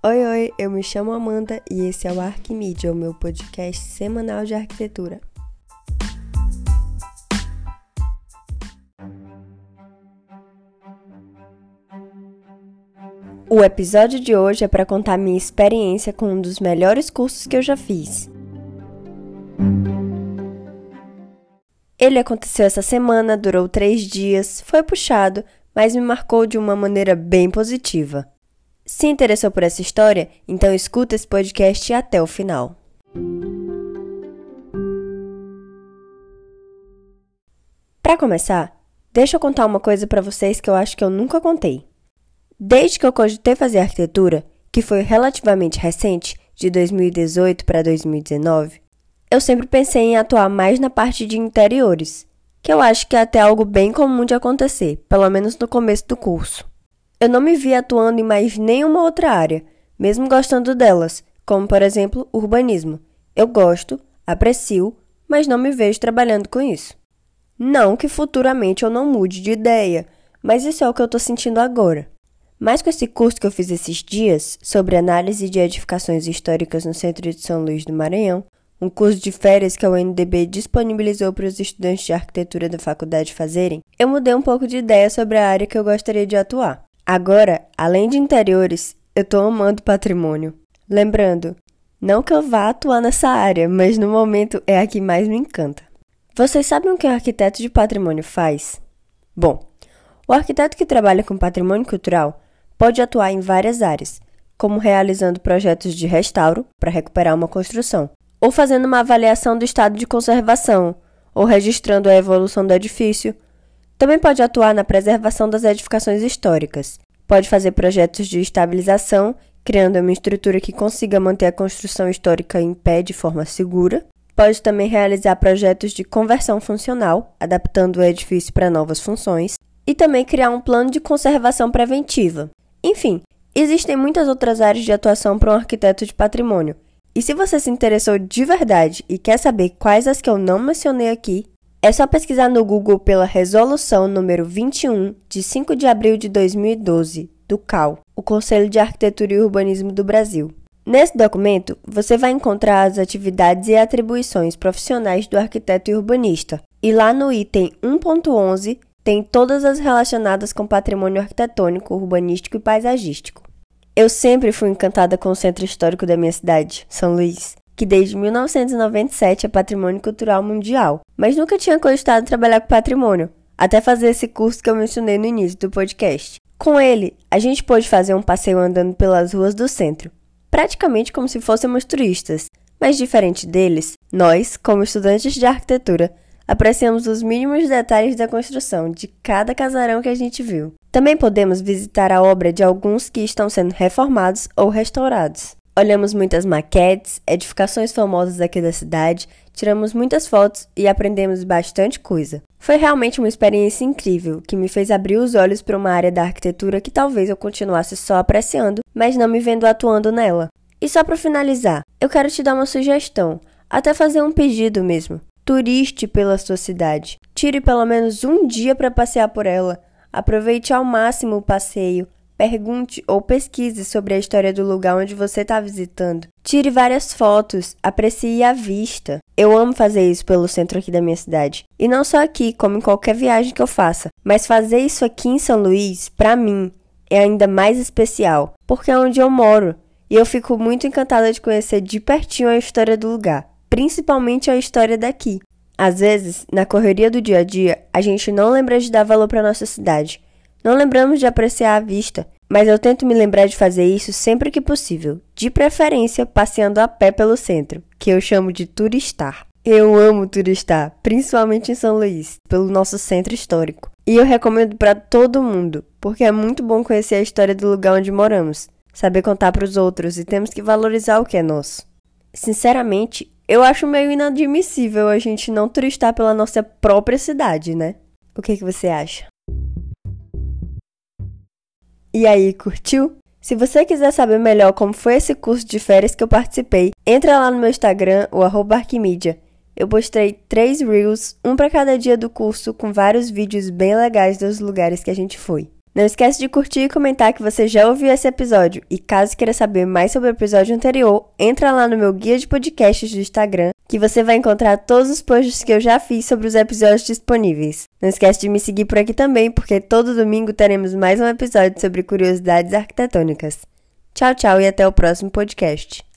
Oi, oi, eu me chamo Amanda e esse é o Arquimídia, o meu podcast semanal de arquitetura. O episódio de hoje é para contar minha experiência com um dos melhores cursos que eu já fiz. Ele aconteceu essa semana, durou três dias, foi puxado, mas me marcou de uma maneira bem positiva. Se interessou por essa história, então escuta esse podcast até o final. Para começar, deixa eu contar uma coisa para vocês que eu acho que eu nunca contei. Desde que eu cogitei fazer arquitetura, que foi relativamente recente, de 2018 para 2019, eu sempre pensei em atuar mais na parte de interiores, que eu acho que é até algo bem comum de acontecer, pelo menos no começo do curso. Eu não me vi atuando em mais nenhuma outra área, mesmo gostando delas, como por exemplo urbanismo. Eu gosto, aprecio, mas não me vejo trabalhando com isso. Não que futuramente eu não mude de ideia, mas isso é o que eu estou sentindo agora. Mas com esse curso que eu fiz esses dias, sobre análise de edificações históricas no centro de São Luís do Maranhão, um curso de férias que a UNDB disponibilizou para os estudantes de arquitetura da faculdade fazerem, eu mudei um pouco de ideia sobre a área que eu gostaria de atuar. Agora, além de interiores, eu tô amando patrimônio. Lembrando, não que eu vá atuar nessa área, mas no momento é a que mais me encanta. Vocês sabem o que um arquiteto de patrimônio faz? Bom, o arquiteto que trabalha com patrimônio cultural pode atuar em várias áreas, como realizando projetos de restauro para recuperar uma construção, ou fazendo uma avaliação do estado de conservação, ou registrando a evolução do edifício, também pode atuar na preservação das edificações históricas. Pode fazer projetos de estabilização, criando uma estrutura que consiga manter a construção histórica em pé de forma segura. Pode também realizar projetos de conversão funcional, adaptando o edifício para novas funções. E também criar um plano de conservação preventiva. Enfim, existem muitas outras áreas de atuação para um arquiteto de patrimônio. E se você se interessou de verdade e quer saber quais as que eu não mencionei aqui, é só pesquisar no Google pela Resolução número 21, de 5 de abril de 2012, do CAL, o Conselho de Arquitetura e Urbanismo do Brasil. Nesse documento, você vai encontrar as atividades e atribuições profissionais do arquiteto e urbanista. E lá no item 1.11 tem todas as relacionadas com patrimônio arquitetônico, urbanístico e paisagístico. Eu sempre fui encantada com o centro histórico da minha cidade, São Luís que desde 1997 é patrimônio cultural mundial, mas nunca tinha cogitado trabalhar com patrimônio, até fazer esse curso que eu mencionei no início do podcast. Com ele, a gente pôde fazer um passeio andando pelas ruas do centro, praticamente como se fôssemos turistas, mas diferente deles, nós, como estudantes de arquitetura, apreciamos os mínimos detalhes da construção de cada casarão que a gente viu. Também podemos visitar a obra de alguns que estão sendo reformados ou restaurados. Olhamos muitas maquetes, edificações famosas aqui da cidade, tiramos muitas fotos e aprendemos bastante coisa. Foi realmente uma experiência incrível que me fez abrir os olhos para uma área da arquitetura que talvez eu continuasse só apreciando, mas não me vendo atuando nela. E só para finalizar, eu quero te dar uma sugestão, até fazer um pedido mesmo. Turiste pela sua cidade. Tire pelo menos um dia para passear por ela. Aproveite ao máximo o passeio. Pergunte ou pesquise sobre a história do lugar onde você está visitando. Tire várias fotos, aprecie a vista. Eu amo fazer isso pelo centro aqui da minha cidade. E não só aqui, como em qualquer viagem que eu faça. Mas fazer isso aqui em São Luís, para mim, é ainda mais especial, porque é onde eu moro. E eu fico muito encantada de conhecer de pertinho a história do lugar, principalmente a história daqui. Às vezes, na correria do dia a dia, a gente não lembra de dar valor para nossa cidade. Não lembramos de apreciar a vista, mas eu tento me lembrar de fazer isso sempre que possível, de preferência passeando a pé pelo centro, que eu chamo de turistar. Eu amo turistar, principalmente em São Luís, pelo nosso centro histórico. E eu recomendo para todo mundo, porque é muito bom conhecer a história do lugar onde moramos, saber contar para os outros e temos que valorizar o que é nosso. Sinceramente, eu acho meio inadmissível a gente não turistar pela nossa própria cidade, né? O que, que você acha? E aí, curtiu? Se você quiser saber melhor como foi esse curso de férias que eu participei, entra lá no meu Instagram, o Arquimídia. Eu postei três reels, um para cada dia do curso, com vários vídeos bem legais dos lugares que a gente foi. Não esquece de curtir e comentar que você já ouviu esse episódio. E caso queira saber mais sobre o episódio anterior, entra lá no meu guia de podcasts do Instagram, que você vai encontrar todos os posts que eu já fiz sobre os episódios disponíveis. Não esquece de me seguir por aqui também, porque todo domingo teremos mais um episódio sobre curiosidades arquitetônicas. Tchau, tchau e até o próximo podcast.